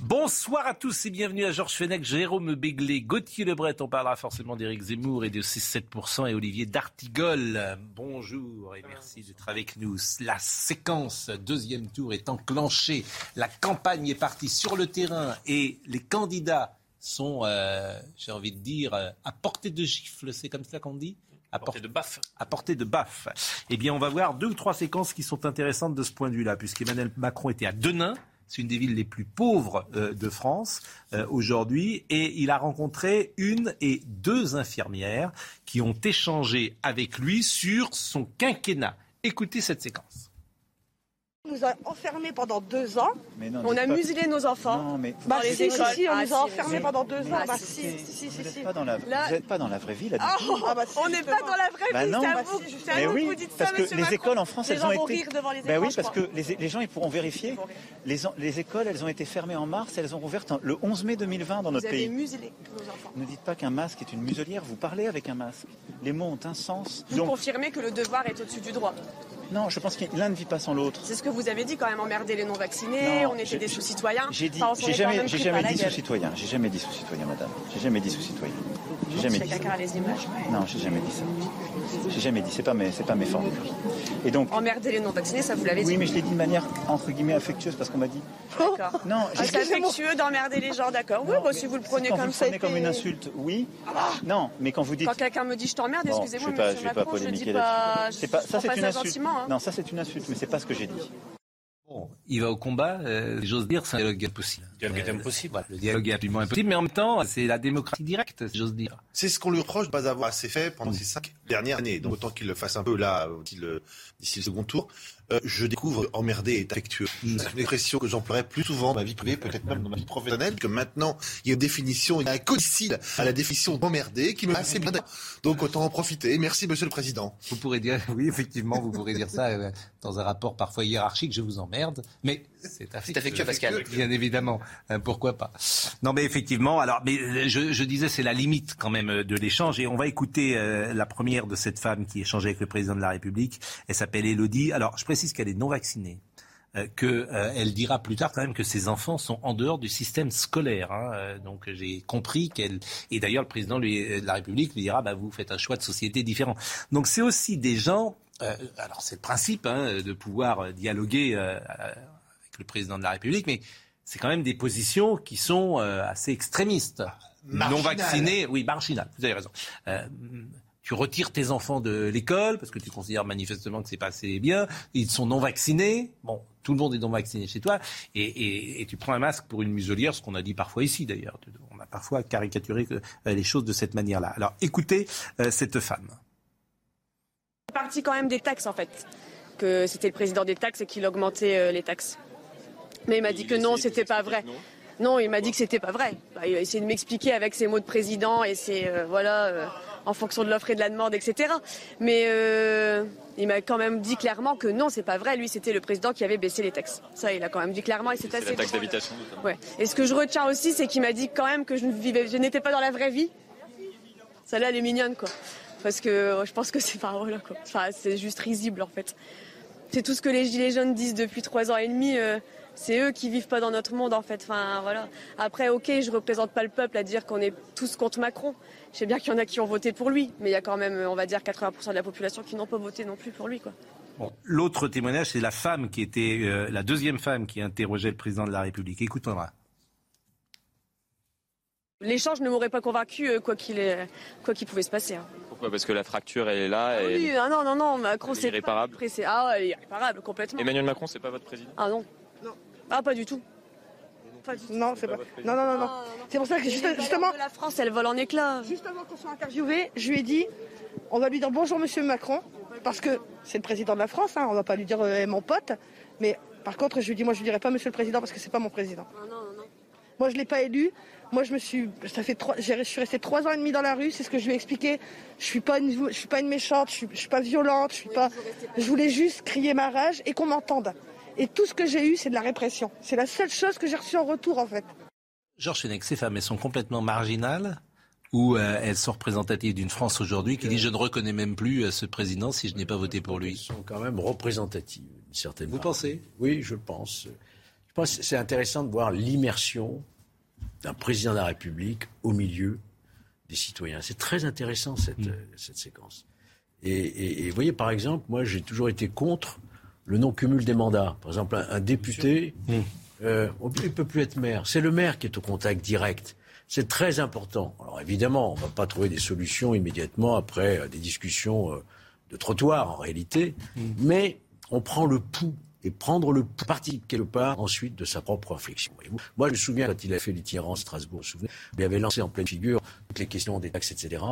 Bonsoir à tous et bienvenue à Georges Fenech, Jérôme Béglé, Gauthier Lebret. On parlera forcément d'Éric Zemmour et de 6-7% et Olivier D'Artigol. Bonjour et merci d'être avec nous. La séquence deuxième tour est enclenchée. La campagne est partie sur le terrain et les candidats sont, euh, j'ai envie de dire, euh, à portée de gifle. C'est comme ça qu'on dit? À portée de baffe. À portée de baffe. Eh bien, on va voir deux ou trois séquences qui sont intéressantes de ce point de vue-là, puisqu'Emmanuel Macron était à Denain, c'est une des villes les plus pauvres euh, de France euh, aujourd'hui. Et il a rencontré une et deux infirmières qui ont échangé avec lui sur son quinquennat. Écoutez cette séquence nous a enfermés pendant deux ans. non, on a pas... muselé nos enfants. Non, mais... Bah, si, si, si, on ah, nous a enfermés pendant deux ans. Ah, bah, si, si, si, vous si. n'êtes pas, la... Là... pas, dans la vraie vie, là, oh. Ah, bah, on n'est pas dans la vraie bah, vie, non, c'est à vous, vous oui, que vous dites parce ça, que les Macron. écoles en France, les elles gens ont vont été... rire devant les bah écrans, oui, parce que les, les, gens, ils pourront vérifier. Les, les, écoles, elles ont été fermées en mars, elles ont rouvert le 11 mai 2020 dans vous notre avez pays. muselé nos enfants. Ne dites pas qu'un masque est une muselière, vous parlez avec un masque. Les mots ont un sens. Vous confirmez que le devoir est au-dessus du droit non, je pense que l'un ne vit pas sans l'autre. C'est ce que vous avez dit quand même, emmerder les non-vaccinés, on était des sous-citoyens. J'ai dit, enfin, j'ai jamais, j'ai jamais dit sous-citoyen. J'ai jamais dit sous-citoyen, madame. J'ai jamais dit sous-citoyen. J'ai jamais dit. Ça. les images. Non, j'ai jamais dit ça. J'ai jamais dit. C'est pas mes, c'est pas mes formules. Et donc. Emmerder les non-vaccinés, ça vous l'avez dit. Oui, mais je l'ai dit de manière entre guillemets affectueuse parce qu'on m'a dit. D'accord. Non, ah, c'est affectueux d'emmerder les gens, d'accord. Oui, bon, si vous le prenez comme ça. comme une insulte, oui. Non, mais quand vous dites. Quand quelqu'un me dit je t'emmerde, excusez-moi, je vais pas, monsieur je vais pas polémiquer pas, ça c'est une insulte. Hein. Non, ça c'est une insulte, mais c'est pas ce que j'ai dit. Bon, il va au combat, euh, j'ose dire, c'est un dialogue impossible. Le dialogue est impossible. Voilà, le dialogue est absolument impossible, mais en même temps, c'est la démocratie directe, j'ose dire. C'est ce qu'on lui reproche de ne pas avoir assez fait pendant ces cinq dernières années. Donc autant qu'il le fasse un peu là, d'ici le second tour. Euh, je découvre emmerdé et affectueux. C'est une expression que j'emploierais plus souvent dans ma vie privée, peut-être même dans ma vie professionnelle, que maintenant, il y a une définition, il y a un codicile à la définition d'emmerdé qui me va assez bien. Donc autant en profiter. Merci, monsieur le président. Vous pourrez dire, oui, effectivement, vous pourrez dire ça euh, dans un rapport parfois hiérarchique, je vous emmerde, mais c'est affectueux. affectueux, Pascal. Bien évidemment, euh, pourquoi pas. Non, mais effectivement, alors, mais je, je disais, c'est la limite quand même de l'échange, et on va écouter euh, la première de cette femme qui échangeait avec le président de la République. Elle s'appelle Elodie. Alors, je précise qu'elle est non vaccinée. Euh, qu'elle euh, dira plus tard quand même que ses enfants sont en dehors du système scolaire. Hein. Euh, donc j'ai compris qu'elle et d'ailleurs le président lui, de la République lui dira bah vous faites un choix de société différent. Donc c'est aussi des gens. Euh, alors c'est le principe hein, de pouvoir dialoguer avec le président de la République, mais c'est quand même des positions qui sont assez extrémistes. Marginal. Non vaccinés, oui marginal. Vous avez raison tu retires tes enfants de l'école parce que tu considères manifestement que c'est pas assez bien, ils sont non vaccinés. Bon, tout le monde est non vacciné chez toi, et, et, et tu prends un masque pour une muselière, ce qu'on a dit parfois ici d'ailleurs. On a parfois caricaturé les choses de cette manière-là. Alors écoutez euh, cette femme. C'est parti quand même des taxes en fait, que c'était le président des taxes et qu'il augmentait euh, les taxes. Mais il m'a dit que non, c'était pas vrai. Non, il m'a dit que c'était pas vrai. Bah, il a essayé de m'expliquer avec ses mots de président et ses euh, voilà. Euh, en fonction de l'offre et de la demande, etc. Mais euh, il m'a quand même dit clairement que non, c'est pas vrai. Lui, c'était le président qui avait baissé les taxes. Ça, il a quand même dit clairement et c'est assez. La taxe d'habitation. Ouais. Et ce que je retiens aussi, c'est qu'il m'a dit quand même que je ne vivais, je n'étais pas dans la vraie vie. Celle-là, elle est mignonne, quoi. Parce que je pense que c'est pas voilà, quoi. Enfin, c'est juste risible, en fait. C'est tout ce que les gilets jaunes disent depuis trois ans et demi. Euh, c'est eux qui vivent pas dans notre monde en fait. Enfin voilà. Après, ok, je représente pas le peuple à dire qu'on est tous contre Macron. Je sais bien qu'il y en a qui ont voté pour lui, mais il y a quand même, on va dire, 80% de la population qui n'ont pas voté non plus pour lui, quoi. Bon, L'autre témoignage, c'est la femme qui était euh, la deuxième femme qui interrogeait le président de la République. Écoutons-la. L'échange ne m'aurait pas convaincu euh, quoi qu'il quoi qu'il pouvait se passer. Hein. Pourquoi? Parce que la fracture elle est là. Ah et... Oui, ah non non non, Macron c'est irréparable. Pas ah ouais, irréparable complètement. Emmanuel Macron c'est pas votre président? Ah non. Ah pas du tout. Pas du tout. Non, c'est pas. Non, non, non, non. C'est pour ça que justement. la France, elle vole en éclats. Justement, qu'on soit interviewé, je lui ai dit, on va lui dire bonjour, Monsieur Macron, parce que c'est le président de la France. Hein, on va pas lui dire euh, mon pote, mais Par contre, je lui dis, moi, je lui dirai pas Monsieur le Président parce que c'est pas mon président. Ah non, non, non. Moi, je l'ai pas élu. Moi, je me suis, ça fait trois, j'ai- je suis restée trois ans et demi dans la rue. C'est ce que je lui ai expliqué. Je suis pas une, je suis pas une méchante. Je suis, je suis pas violente. Je suis pas. Je voulais juste crier ma rage et qu'on m'entende. Et tout ce que j'ai eu, c'est de la répression. C'est la seule chose que j'ai reçue en retour, en fait. Georges Fenech, ces femmes, elles sont complètement marginales ou euh, elles sont représentatives d'une France aujourd'hui qui dit je ne reconnais même plus euh, ce président si je n'ai pas voté pour lui? Sont quand même représentatives, d'une certaine Vous part. pensez? Oui, je pense. Je pense que c'est intéressant de voir l'immersion d'un président de la République au milieu des citoyens. C'est très intéressant cette, cette séquence. Et, et- et vous voyez, par exemple, moi j'ai toujours été contre le non-cumul des mandats. Par exemple, un, un député, euh, il ne peut plus être maire. C'est le maire qui est au contact direct. C'est très important. Alors évidemment, on ne va pas trouver des solutions immédiatement après euh, des discussions euh, de trottoir en réalité, mais on prend le pouls et prendre le pouls, parti quelque part ensuite de sa propre réflexion. Moi, je me souviens quand il a fait l'itinérance Strasbourg, vous il avait lancé en pleine figure toutes les questions des taxes, etc.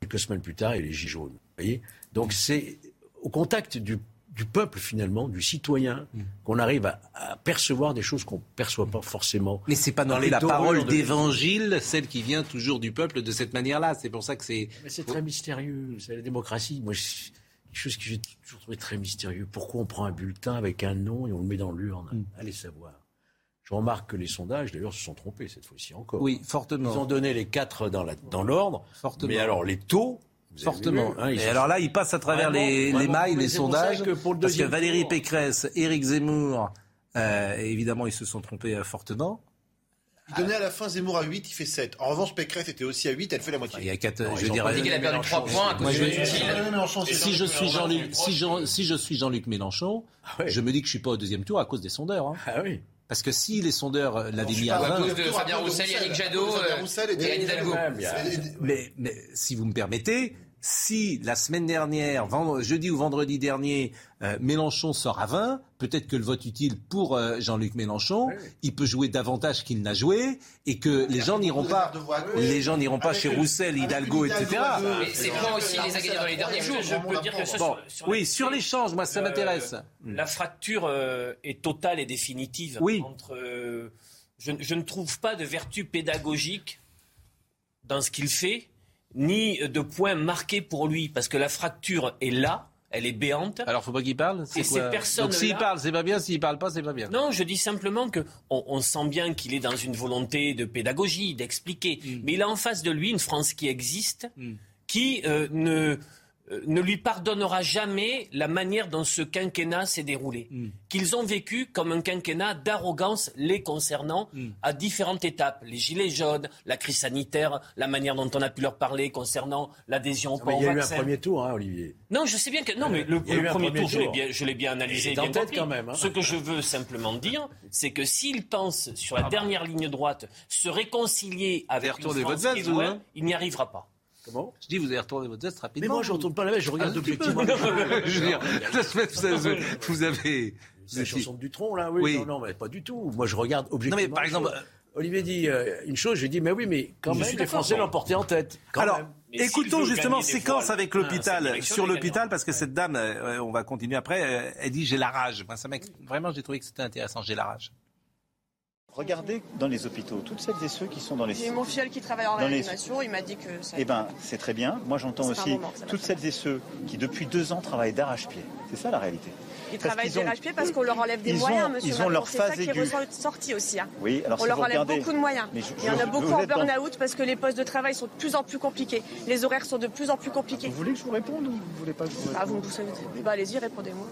Quelques semaines plus tard, il. Vous voyez Donc c'est au contact du, du peuple finalement, du citoyen, qu'on arrive à, à percevoir des choses qu'on ne perçoit pas forcément. Mais c'est pas dans les la parole d'évangile, celle qui vient toujours du peuple de cette manière-là. C'est pour ça que c'est. Mais c'est très mystérieux, c'est la démocratie. Moi, je- quelque chose que j'ai toujours trouvé très mystérieux. Pourquoi on prend un bulletin avec un nom et on le met dans l'urne? Allez savoir. Je remarque que les sondages, d'ailleurs, se sont trompés cette fois-ci encore. Oui, Ils ont fortement. donné les quatre dans dans l'ordre, Fortement. mais alors les taux, Fortement. hein, Et sont- alors là, il passe à travers Vraiment, les, mailles, les sondages. que pour le parce que Valérie tour- Pécresse, Éric Zemmour, euh, évidemment, ils se sont trompés euh, fortement. Il donnait à la fin Zemmour à 8, il fait 7. En revanche, Pécresse était aussi à 8, elle fait la moitié. Il y a quatre, Non, je a perdu 3 points à cause. Si je suis Jean-Luc, si, Jean- si je suis Jean-Luc Mélenchon, Ah je me dis que je suis pas au deuxième tour à cause des sondeurs. hein. Ah oui. Parce que si les sondeurs euh, l'avaient mis à À 20, cause de Fabien Roussel, Yannick Jadot euh, Roussel et était- Anne Hidalgo. Mais si vous me permettez, si la semaine dernière, jeudi ou vendredi dernier, euh, Mélenchon sort à 20, peut-être que le vote utile pour euh, Jean-Luc Mélenchon, il peut jouer davantage qu'il n'a joué et que les gens n'iront pas, les gens n'iront pas Avec chez Roussel, Hidalgo, etc. euh, Mais c'est moi aussi les a gagnés dans les derniers jours. Je peux dire quelque chose Bon, sur, sur oui, sur l'échange, moi ça m'intéresse. La fracture euh, est totale et définitive Oui. entre. euh, je, je ne trouve pas de vertu pédagogique dans ce qu'il fait, ni de point marqué pour lui, parce que la fracture est là, elle est béante. Alors faut pas qu'il parle. c'est ces Donc s'il parle, c'est pas bien. S'il parle pas, c'est pas bien. Non, je dis simplement que on, on sent bien qu'il est dans une volonté de pédagogie, d'expliquer. Mais il a en face de lui une France qui existe, Mm. qui euh, ne, ne lui pardonnera jamais la manière dont ce quinquennat s'est déroulé. Mm. Qu'ils ont vécu comme un quinquennat d'arrogance les concernant Mm. à différentes étapes. Les gilets jaunes, la crise sanitaire, la manière dont on a pu leur parler concernant l'adhésion au port il y a eu un vaccin. premier tour, hein, Olivier. Non, je sais bien que non, mais le, Il y a eu le premier premier tour, je l'ai bien, je l'ai bien analysé. Il et est en bien tête quand même, hein. Ce que je veux simplement dire, c'est que s'il pense sur la dernière ligne droite se réconcilier avec une France hein il n'y arrivera pas. Comment? Je dis, vous allez retourner votre veste rapidement. Mais moi, je retourne pas la veste, je regarde objectivement. Je veux dire, la semaine, vous avez- vous avez. C'est la chanson de Dutronc, là, oui. Oui. Non, non, mais pas du tout. Moi, je regarde Non objectivement. mais par exemple. Olivier dit euh, une chose, je dis, mais oui, mais quand Je même, suis les Français l'ont porté en tête. Quand Alors, même. Mais s'il écoutons justement séquence voiles, avec hein, l'hôpital. Sur l'hôpital, parce que cette dame, euh, on va continuer après, euh, elle dit j'ai la rage. Moi, ça m'a- vraiment, j'ai trouvé que c'était intéressant, j'ai la rage. Regardez dans les hôpitaux, toutes celles et ceux qui sont dans les... J'ai mon filleul qui travaille en les- réanimation, il m'a dit que ça. Eh ben, c'est très bien. Moi, j'entends aussi moment, toutes celles et ceux qui, depuis deux ans, travaillent d'arrache-pied. C'est ça la réalité. Ils parce travaillent d'arrache-pied parce qu'on leur enlève des ils moyens, ont- monsieur. ils ont leur. C'est ça phase qui est aiguë. ressorti aussi. hein. Oui, alors On si leur vous enlève regardez... beaucoup de moyens. Mais je- Il y en a beaucoup en dans- burn-out parce que les postes de travail sont de plus en plus compliqués. Les horaires sont de plus en plus compliqués. Vous voulez que je vous réponde ou vous voulez pas que je vous Ah, réponde vous, vous savez. Bah, allez-y, répondez-moi.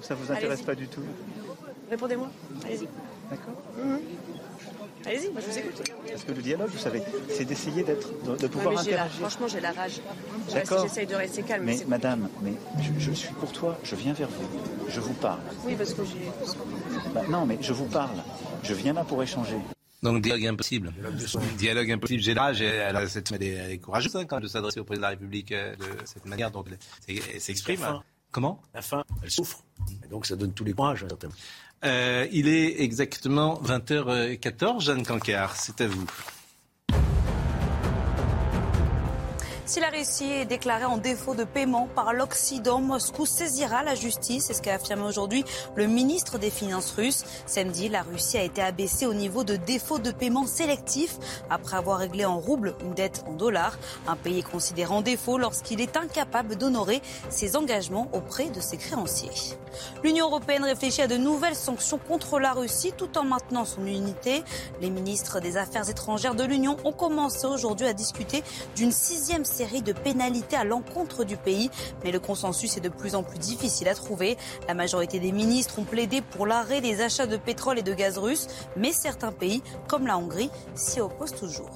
Ça vous intéresse pas du tout Répondez-moi. Allez-y. D'accord Allez-y, moi je vous écoute. Parce que le dialogue, vous savez, c'est d'essayer d'être, de, de Ouais, pouvoir la- interagir. franchement, j'ai la rage. D'accord. J'essaye de rester calme. Mais madame, mais je, je suis courtois, je viens vers vous, je vous parle. Oui, parce que j'ai. Bah, non, mais je vous parle. Je viens là pour échanger. Donc dialogue impossible. Dialogue impossible. J'ai la rage. et Elle, cette- elle est, courageuse hein, quand même de s'adresser au président de la République euh, de cette manière dont elle, elle s'exprime. Comment? La fin, elle souffre. Et donc, ça donne tous les courages, certainement. Euh, Il est exactement 20h14. Jeanne Cancard, c'est à vous. Si la Russie est déclarée en défaut de paiement par l'Occident, Moscou saisira la justice. C'est ce qu'a affirmé aujourd'hui le ministre des Finances russe. Samedi, la Russie a été abaissée au niveau de défaut de paiement sélectif après avoir réglé en roubles une dette en dollars. Un pays est considéré en défaut lorsqu'il est incapable d'honorer ses engagements auprès de ses créanciers. L'Union européenne réfléchit à de nouvelles sanctions contre la Russie tout en maintenant son unité. Les ministres des Affaires étrangères de l'Union ont commencé aujourd'hui à discuter d'une sixième série de pénalités à l'encontre du pays. Mais le consensus est de plus en plus difficile à trouver. La majorité des ministres ont plaidé pour l'arrêt des achats de pétrole et de gaz russes, mais certains pays, comme la Hongrie, s'y opposent toujours.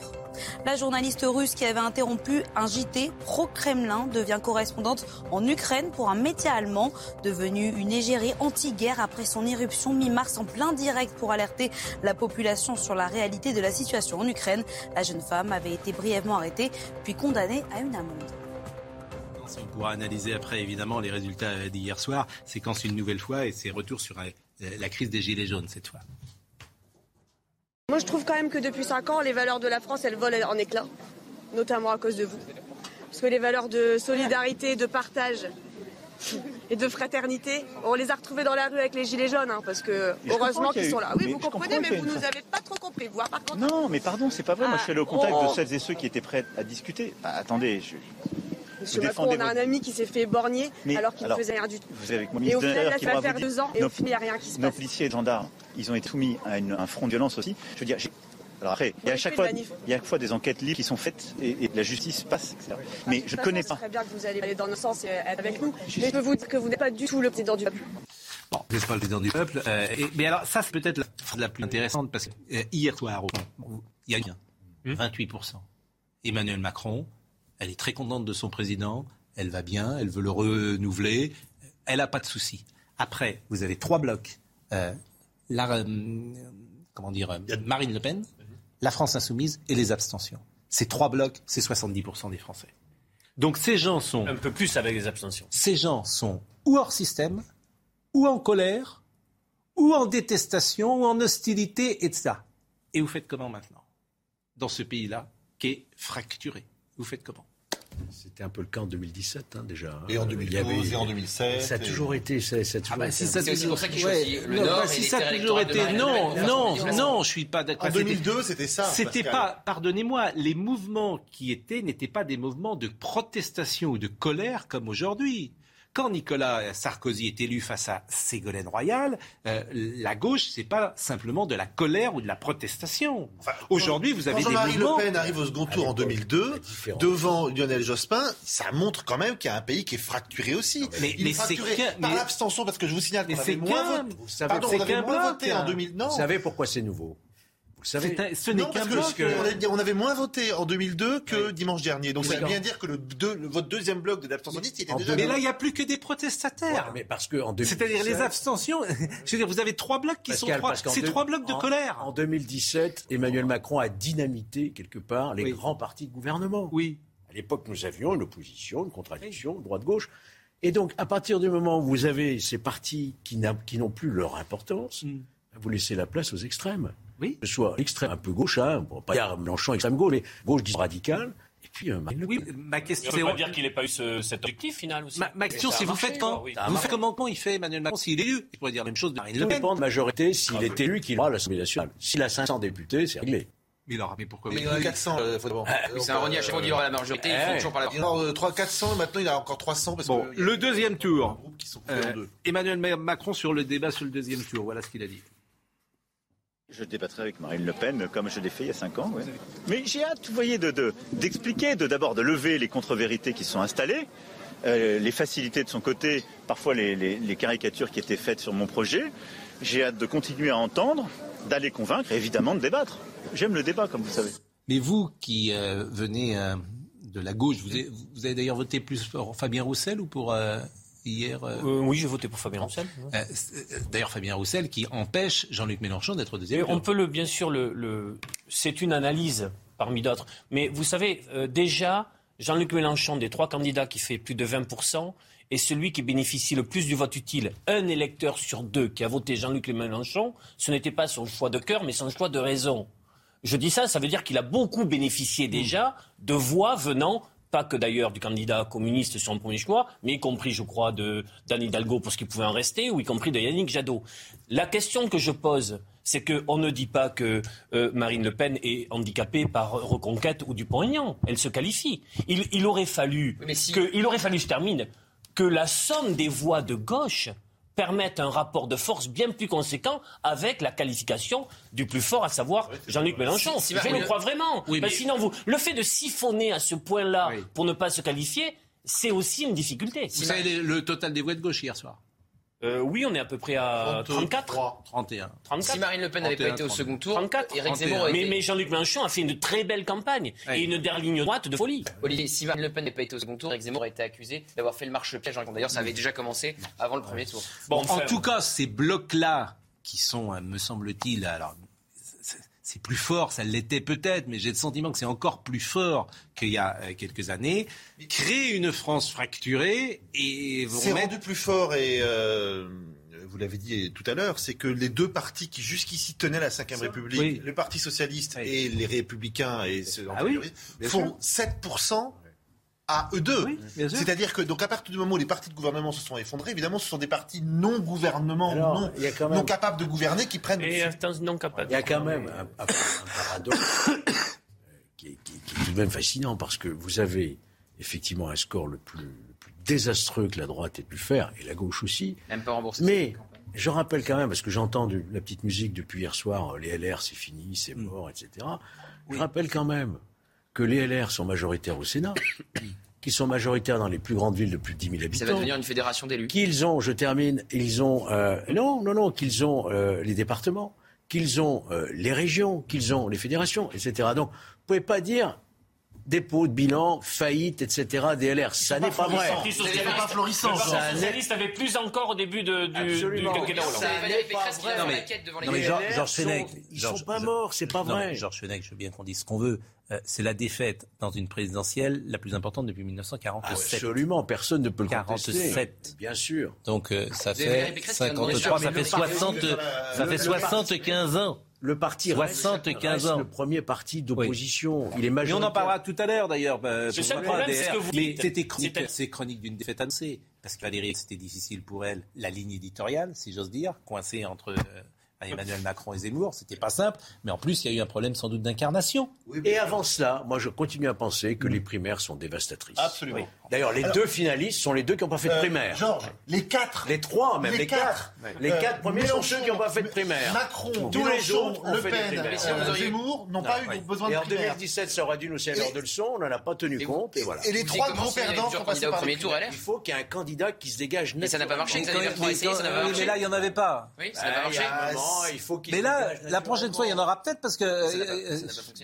La journaliste russe qui avait interrompu un JT pro-Kremlin devient correspondante en Ukraine pour un média allemand, devenu une égérie anti-guerre après son irruption mi-mars en plein direct pour alerter la population sur la réalité de la situation en Ukraine. La jeune femme avait été brièvement arrêtée puis condamnée à une amende. On pourra analyser après évidemment les résultats d'hier soir, séquence une nouvelle fois et ses retours sur euh, la crise des Gilets jaunes cette fois. Moi, je trouve quand même que depuis 5 ans, les valeurs de la France, elles volent en éclats, notamment à cause de vous. Parce que les valeurs de solidarité, de partage et de fraternité, on les a retrouvées dans la rue avec les gilets jaunes, hein, parce que Mais heureusement qu'ils sont là. Oui, mais vous comprenez, mais vous nous avez pas trop compris. Vous, hein, par contre. Non, mais pardon, c'est pas vrai. Moi, je suis allé au Ah, contact oh. de celles et ceux qui étaient prêts à discuter. Ah, attendez, je- Monsieur vous Macron, on a un ami qui s'est fait borgner Mais alors qu'il ne faisait rien du tout. Vous avez Et au final, là, qui ça va pourra faire deux ans et nos- au final, il n'y a rien qui se Nos passe. policiers et gendarmes, ils ont été soumis à une- un front de violence aussi. Je veux dire, alors après, il y a à chaque fois, il y a à chaque fois des enquêtes libres qui sont faites et, et la justice passe, etc. Mais toute je façon, connais pas. très bien que vous allez aller dans notre sens et être avec nous. Mais je peux vous dire que vous n'êtes pas du tout le président du peuple. Bon, vous n'êtes pas le président du peuple. euh, et- mais alors, ça, c'est peut-être la, la plus intéressante parce que euh, hier soir, il y a bien 28%. Emmanuel Macron, elle est très contente de son président. Elle va bien, elle veut le renouveler. Elle n'a pas de souci. Après, vous avez trois blocs. Euh, la, euh, comment dire, euh, Marine Le Pen, la France insoumise et les abstentions. Ces trois blocs, c'est 70% des Français. Donc ces gens sont... Un peu plus avec les abstentions. Ces gens sont ou hors système, ou en colère, ou en détestation, ou en hostilité, etc. Et vous faites comment maintenant Dans ce pays-là, qui est fracturé? Vous faites comment? C'était un peu le cas en 2017 hein, déjà. hein. Et en Il y 2012, avait- et en 2007, Ça a et- toujours été. Ça, ça a toujours Ah bah, été C'est aussi pour ça qu'il Ouais, le non, Nord bah, si ça a toujours été, non, non, que- non, je suis pas d'accord. En 2002, c'était ça. C'était pas, pardonnez-moi, les mouvements qui étaient n'étaient pas des mouvements de protestation ou de colère comme aujourd'hui. Quand Nicolas Sarkozy est élu face à Ségolène Royal, euh, la gauche, c'est pas simplement de la colère ou de la protestation. Aujourd'hui, vous avez Quand des Jean-Marie mouvements. Le Pen arrive au second tour en 2002, différence. devant Lionel Jospin, ça montre quand même qu'il y a un pays qui est fracturé aussi. Mais- Il mais est fracturé c'est qu'un- par mais- l'abstention, parce que je vous signale Mais qu'on c'est avait moins voté. vous savez, Pardon, c'est on avait moins bloc, voté en hein. 2000. Non, Vous savez pourquoi c'est nouveau? Vous le savez un- ce n'est qu'un bloc. que on avait- moins voté en 2002 que dimanche dernier. Donc ça veut bien dire que le deux- le- votre deuxième bloc de l'abstentionnisme, il était déjà... Mais là, il n'y a plus que des protestataires. Ouais, mais parce que en 2017, C'est-à-dire les abstentions. Je veux dire, vous avez trois blocs qui Pascal, sont trois. parce qu'en C'est deux- trois blocs de en- colère. En 2017, Emmanuel Macron a dynamité quelque part les Oui. grands partis de gouvernement. Oui. À l'époque, nous avions une opposition, une contradiction, droite-gauche. Et donc, à partir du moment où vous avez ces partis qui n'ont plus leur importance, Mm. vous laissez la place aux extrêmes. Oui. Que ce soit l'extrême un peu gauche, hein, on va pas dire Mélenchon extrême gauche, mais gauche radicale, et puis euh, Marine Le Oui, ma question, c'est. veut pas dire qu'il n'ait pas eu ce- cet objectif final aussi. Ma, ma question, c'est vous marché, faites quand oui. Vous faites comment quand il fait Emmanuel Macron s'il est élu? Il pourrait dire la même chose de Marine Le Pen. dépend de la majorité, s'il est élu, qu'il aura à l'Assemblée nationale. S'il a 500 députés, c'est réglé. Mais alors, mais pourquoi? Mais il y en a 400. euh, faut d'abord. Oui, C'est un renier à chaque fois qu'il aura la majorité, il faut Eh. toujours parler. Il y en a 3 400 et maintenant il a encore 300 parce Bon, que il a le deuxième tour. groupes qui sont coupés en Euh, deux. Emmanuel Ma- Macron sur le débat sur le deuxième tour. Voilà ce qu'il a dit. Je débattrai avec Marine Le Pen comme je l'ai fait il y a 5 ans. ouais. Mais j'ai hâte, vous voyez, de- de- d'expliquer, de, d'abord de lever les contre-vérités qui sont installées, euh, les facilités de son côté, parfois les, les- les caricatures qui étaient faites sur mon projet. J'ai hâte de continuer à entendre, d'aller convaincre et évidemment de débattre. J'aime le débat, comme vous savez. Mais vous qui euh, venez euh, de la gauche, vous avez, vous avez d'ailleurs voté plus pour Fabien Roussel ou pour euh, hier euh, Euh, oui, j'ai voté pour Fabien Roussel. euh, D'ailleurs, Fabien Roussel qui empêche Jean-Luc Mélenchon d'être deuxième on peut le, bien sûr, le, le- c'est une analyse parmi d'autres. Mais vous savez, euh, déjà, Jean-Luc Mélenchon, des trois candidats qui fait plus de 20%, est celui qui bénéficie le plus du vote utile. Un électeur sur deux qui a voté Jean-Luc Mélenchon, ce n'était pas son choix de cœur, mais son choix de raison. Je dis ça, ça veut dire qu'il a beaucoup bénéficié déjà de voix venant pas que d'ailleurs du candidat communiste sur le premier choix, mais y compris, je crois, de d'Anne Hidalgo pour ce qui pouvait en rester, ou y compris de Yannick Jadot. La question que je pose, c'est qu'on ne dit pas que euh, Marine Le Pen est handicapée par Reconquête ou Dupont-Aignan. Elle se qualifie. Il, il aurait fallu Oui, mais si- que, il aurait fallu, je termine, que la somme des voix de gauche permette un rapport de force bien plus conséquent avec la qualification du plus fort, à savoir Jean-Luc Mélenchon. Si- si Je le crois vraiment. Oui, Parce mais- que sinon, vous, le fait de siphonner à ce point-là pour ne pas se qualifier, c'est aussi une difficulté. Vous savez le total des voix de gauche hier soir Euh, oui, on est à peu près à 34. 31. 34. Si Marine Le Pen n'avait pas 31, été au second tour, 34. Éric 31. Zemmour aurait Mais, été... mais Jean-Luc Mélenchon a fait une très belle campagne Oui. et une dernière ligne droite de folie. Olivier, si Marine Le Pen n'avait pas été au second tour, Éric Zemmour a été accusé d'avoir fait le marche-piège. D'ailleurs, ça avait déjà commencé avant le premier tour. Bon, en enfin, tout cas, ces blocs-là, qui sont, euh, me semble-t-il, alors c'est- plus fort, ça l'était peut-être, mais j'ai le sentiment que c'est encore plus fort qu'il y a euh, quelques années, créent une France fracturée et vous C'est remettent... rendu plus fort et euh, vous l'avez dit tout à l'heure, c'est que les deux partis qui jusqu'ici tenaient la Ve République, Oui. le Parti socialiste Oui. et les Républicains et ceux Ah oui, font 7% à eux deux. Oui. C'est-à-dire que donc à partir du moment où les partis de gouvernement se sont effondrés, évidemment, ce sont des partis non gouvernement, Alors, non, il y a quand non même, capables de gouverner qui prennent. Et non capable. il y a quand même un, paradoxe euh, qui, est, qui est- qui est tout de même fascinant parce que vous avez effectivement un score le plus, le plus désastreux que la droite ait pu faire et la gauche aussi. Même pas remboursé. Mais je rappelle quand même, parce que j'entends la petite musique depuis hier soir, euh, les LR c'est fini, c'est mort, etc. Je rappelle quand même que les LR sont majoritaires au Sénat, qu'ils sont majoritaires dans les plus grandes villes de plus de 10 000 Ça va habitants, devenir une fédération d'élus. qu'ils ont, je termine, ils ont, euh, non, non, non, qu'ils ont euh, les départements, qu'ils ont euh, les régions, qu'ils ont les fédérations, etc. Donc, vous pouvez pas dire dépôt de bilan, faillite, etc. DLR. Ça n'est pas vrai. Parti socialiste, pas florissant, le Parti ça. socialiste avait plus encore au début de, du, Absolument. du quinquennat Hollande. Ça Non, mais- non, Georges- LR Fenech, ils sont pas morts, c'est pas Non, vrai. Georges Fenech, je veux bien qu'on dise ce qu'on veut. Euh, c'est la défaite dans une présidentielle la plus importante depuis 1947. Absolument, personne ne peut le 47. contester. Bien sûr. Donc euh, ça fait Pécresse qui vient de demander 53, sur- ça fait le parti- 60, ça le- fait le 75 ans. Le parti 75 reste, reste ans. le premier parti d'opposition. Il est Mais on majoritaire. en parlera tout à l'heure d'ailleurs. bah, C'est ça le problème, c'est ce que vous c'était chronique, chronique d'une défaite annoncée. Parce que Valérie, c'était difficile pour elle, la ligne éditoriale, si j'ose dire, coincée entre euh, Emmanuel Macron et Zemmour. C'était pas simple. Mais en plus, il y a eu un problème sans doute d'incarnation. Et avant cela, moi je continue à penser que les primaires sont dévastatrices. Absolument. D'ailleurs, les deux finalistes sont les deux qui n'ont pas fait de Euh, primaire. Georges, les quatre. Les trois, même, les, quatre. Les Euh, quatre premiers sont ceux qui n'ont pas fait de Mélenchon, primaire. Macron, Tous les Mélenchon, autres ont Le fait des Pen, primaires. Si vous euh, auriez- Zemmour n'ont pas eu besoin Et de en primaire. 2017, ça aurait dû nous servir de leçon, on n'en a pas tenu Et compte, et voilà. Et les trois avait perdants sont passés par le tour. LR Il faut qu'il y ait un candidat qui se dégage Mais ça n'a pas marché, Mais ça n'a pas marché. là, il n'y en avait pas. Oui, ça n'a pas Ah, y marché. Il faut qu'il Mais là, la prochaine fois, il y en aura peut-être parce que euh,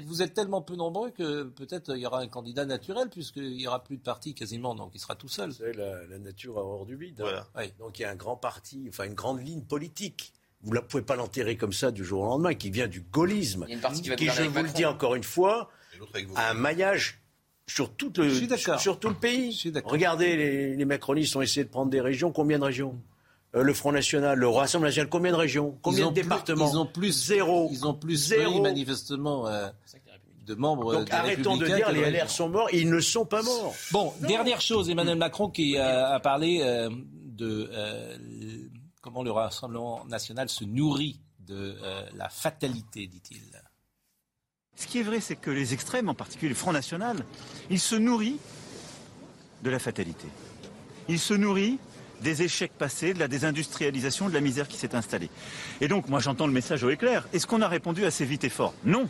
vous êtes tellement peu nombreux que peut-être euh, il y aura un candidat naturel puisqu'il n'y aura plus de parti quasiment, donc il sera tout seul. Vous savez, la, la nature a horreur du vide. hein. Oui. Donc il y a un grand parti, enfin une grande ligne politique. Vous ne pouvez pas l'enterrer comme ça du jour au lendemain, qui vient du gaullisme, Il y a une partie qui va qui, je vous le dis encore une fois, a un maillage sur tout le, Je suis d'accord. sur tout le pays. Regardez, les, les macronistes ont essayé de prendre des régions. Combien de régions? Euh, Le Front National, le Rassemblement National, combien de régions Combien de plus- départements Ils ont plus Zéro. Ils ont plus Zéro. oui, manifestement euh, de membres. Donc des arrêtons de dire que les LR sont morts. Ils ne sont pas morts. Bon, dernière chose, Emmanuel Macron qui a parlé euh, de euh, comment le Rassemblement national se nourrit de euh, la fatalité, dit-il. Ce qui est vrai, c'est que les extrêmes, en particulier le Front National, il se nourrit de la fatalité. Il se nourrit des échecs passés, de la désindustrialisation, de la misère qui s'est installée. Et donc, moi, j'entends le message au éclair. Est-ce qu'on a répondu assez vite et fort? Non.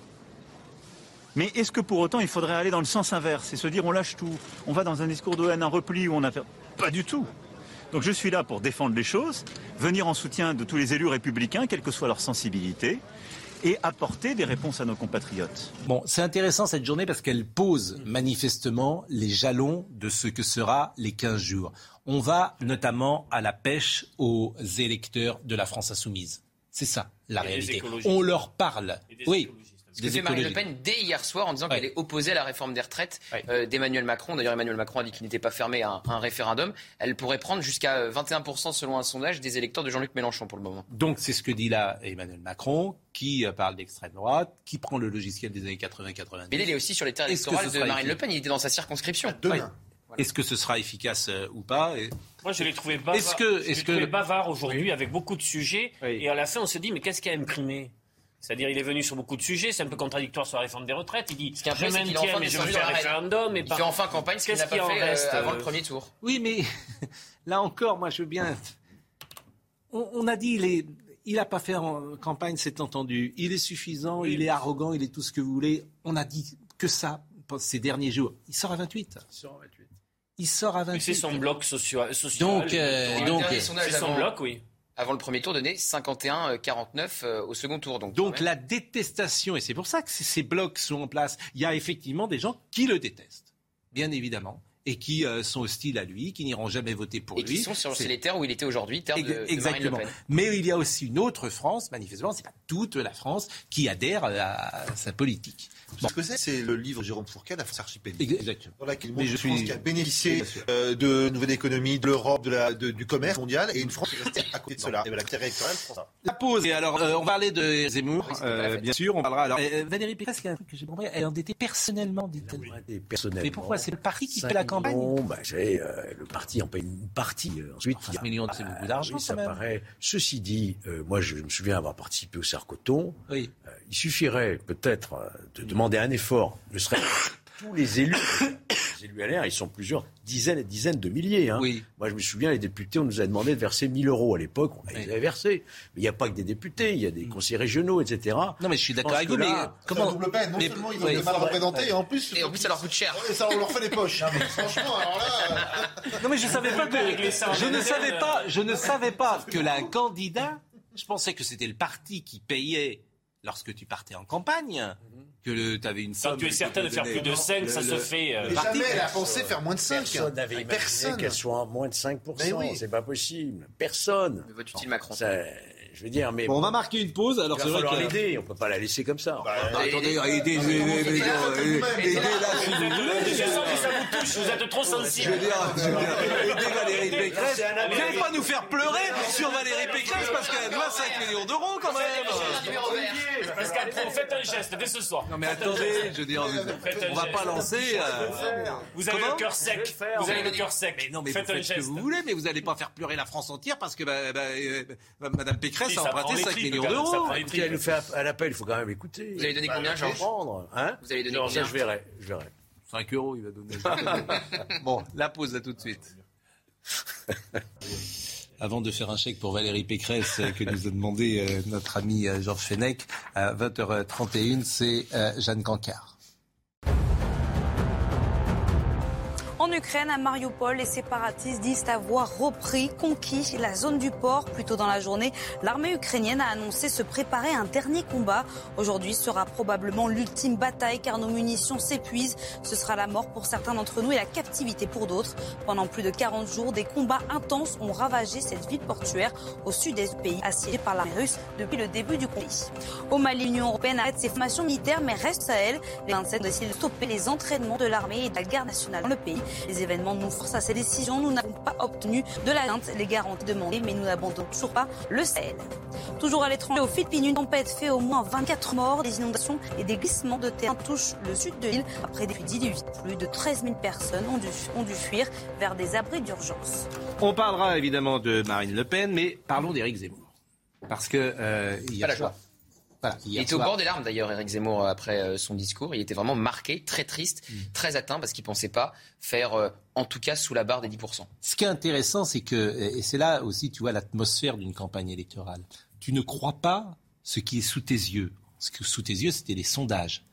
Mais est-ce que pour autant, il faudrait aller dans le sens inverse et se dire on lâche tout, on va dans un discours de haine, un repli où on a. Pas du tout. Donc je suis là pour défendre les choses, venir en soutien de tous les élus républicains, quelle que soit leur sensibilité, et apporter des réponses à nos compatriotes. Bon, c'est intéressant cette journée parce qu'elle pose manifestement les jalons de ce que sera les 15 jours. On va notamment à la pêche aux électeurs de la France insoumise. C'est ça la Et réalité. On leur parle. Oui. Ce que fait Marine Le Pen dès hier soir en disant qu'elle est opposée à la réforme des retraites euh, d'Emmanuel Macron. D'ailleurs, Emmanuel Macron a dit qu'il n'était pas fermé à un, référendum. Elle pourrait prendre jusqu'à 21% selon un sondage des électeurs de Jean-Luc Mélenchon pour le moment. Donc c'est ce que dit là Emmanuel Macron, qui euh, parle d'extrême droite, qui prend le logiciel des années 80-90. Mais il est aussi sur les terres électorales de Marine Le Pen. Il était dans sa circonscription. Demain. Est-ce que ce sera efficace euh, ou pas Moi, je l'ai trouvé bavard, est-ce que, est-ce que... bavard aujourd'hui avec beaucoup de sujets. Et à la fin, on se dit, mais qu'est-ce qui a imprimé c'est-à-dire, il est venu sur beaucoup de sujets, c'est un peu contradictoire sur la réforme des retraites. Il dit, ce qui est un peu, je maintiens, mais je veux faire référendum. il fait enfin campagne, ce qu'il n'a pas fait euh, reste, avant le premier tour. Oui, mais là encore, moi, je veux bien... On, a dit, il il n'a pas fait en campagne, c'est entendu. Il est suffisant, il est arrogant, il est tout ce que vous voulez. On a dit que ça ces derniers jours. Il sort à 28. Il sort à 28. Il sort à 28. C'est son bloc social. donc, euh, donc c'est son bloc, oui avant le premier tour, donnait 51-49 euh, au second tour. Donc, donc la détestation, et c'est pour ça que ces blocs sont en place, il y a effectivement des gens qui le détestent, bien évidemment et qui euh, sont hostiles à lui, qui n'iront jamais voter pour lui. Et qui sont sur les terres où il était aujourd'hui, terre de, Exactement. Marine Le Pen. Mais il y a aussi une autre France, manifestement, c'est pas toute la France qui adhère à sa politique. Ce que c'est, c'est le livre de Jérôme Fourquet, La France archipélique. Exactement. Dans laquelle montre une France qui a bénéficié euh, de nouvelle économie, de l'Europe, de la, de, du commerce mondial, et une France qui est restée à côté de cela. Et voilà, la électorale, La pause. Et alors, euh, on parlait de Zemmour, euh, bien sûr. On parlera alors. Euh, Valérie Pécresse, qui a un truc que j'ai compris, elle est endettée personnellement, dit-elle. Personnellement. Mais pourquoi? C'est le parti qui fait la campagne Non, bah, c'est le parti en paye une partie. ensuite, il y a... millions, c'est beaucoup d'argent. ça paraît. Ceci dit, moi, je me souviens avoir participé au Cercoton. Oui. il suffirait peut-être de demander un effort ne serait tous les élus, les élus LR, ils sont plusieurs dizaines et dizaines de milliers. Hein. Oui. Moi, je me souviens, les députés, on nous a demandé de verser 1000 euros à l'époque. On les avait versés. Mais il n'y a pas que des députés, il y a des conseillers régionaux, etc. Non, mais je suis d'accord avec vous. Mais comment double peine Non seulement ils ont été mal représentés, et en plus, et en plus, ça leur coûte cher. Et ça, on leur fait les poches. franchement, alors là. Non, mais je savais pas que. Je ne savais pas. Je ne savais pas que la candidat. Je pensais que c'était le parti qui payait lorsque tu partais en campagne que tu avais une somme. Quand tu es certain de faire plus de 5, ça se fait. Euh, jamais elle a pensé faire moins de 5. Personne n'avait imaginé qu'elle soit moins de 5%. Oui. C'est pas possible. Personne. Mais vote utile Macron je veux dire, mais bon, on va marquer une pause. Alors c'est vrai que l'aider, on peut pas la laisser comme ça. Bah, bah, attendez, là, si vous voulez. Je sens que ça vous touche. Vous êtes trop sensible. Je veux dire, aider Valérie Pécresse. Vous n'allez pas nous faire pleurer sur Valérie Pécresse parce qu'elle doit 5 millions d'euros quand même. Parce qu'elle faites un geste dès ce soir. Non mais attendez, je veux dire, on va pas lancer. Vous avez le cœur sec. Vous avez le cœur sec. Mais non, mais faites ce que vous voulez, mais vous n'allez pas faire pleurer la France entière parce que Madame Pécresse Pécresse a emprunté 5 millions d'euros. Elle nous fait un appel, il faut quand même écouter. Vous allez donner combien, Georges hein Vous allez donner combien je verrai, je verrai. 5 euros, il va donner. bon, la pause, à tout de suite. Avant de faire un chèque pour Valérie Pécresse euh, que nous a demandé euh, notre ami euh, Georges Fenech à 20h31, c'est Jeanne Cancard. En Ukraine, à Mariupol, les séparatistes disent avoir repris, conquis la zone du port. Plus tôt dans la journée, l'armée ukrainienne a annoncé se préparer à un dernier combat. Aujourd'hui sera probablement l'ultime bataille car nos munitions s'épuisent. Ce sera la mort pour certains d'entre nous et la captivité pour d'autres. Pendant plus de 40 jours, des combats intenses ont ravagé cette ville portuaire au sud-est du pays, assiégée par l'armée russe depuis le début du conflit. Au Mali, l'Union européenne arrête ses formations militaires mais reste à elle. Les 27 ont décidé de stopper les entraînements de l'armée et de la garde nationale dans le pays. Les événements nous forcent à ces décisions. Nous n'avons pas obtenu de la les garanties demandées, mais nous n'abandonnons toujours pas le Sahel. Toujours à l'étranger, aux Philippines, une tempête fait au moins 24 morts. Des inondations et des glissements de terrain touchent le sud de l'île. Après des 18, plus de 13 000 personnes ont dû, ont dû fuir vers des abris d'urgence. On parlera évidemment de Marine Le Pen, mais parlons d'Éric Zemmour. Parce que euh, hier la joie il était au bord des larmes d'ailleurs, Eric Zemmour, après euh, son discours. Il était vraiment marqué, très triste, mm. très atteint, parce qu'il ne pensait pas faire, euh, en tout cas, sous la barre des 10%. Ce qui est intéressant, c'est que, et c'est là aussi, tu vois, l'atmosphère d'une campagne électorale. Tu ne crois pas ce qui est sous tes yeux. Ce que sous tes yeux, c'était les sondages.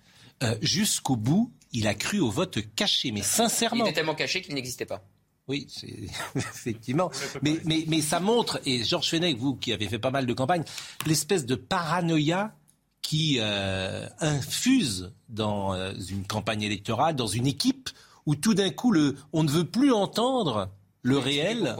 Euh, jusqu'au bout, il a cru au vote caché, mais sincèrement. Il était tellement caché qu'il n'existait pas. Oui, effectivement. Mais, mais, mais, ça montre, et Georges Fenech, vous qui avez fait pas mal de campagnes, l'espèce de paranoïa qui euh, infuse dans euh, une campagne électorale, dans une équipe où tout d'un coup, le, on ne veut plus entendre le réel.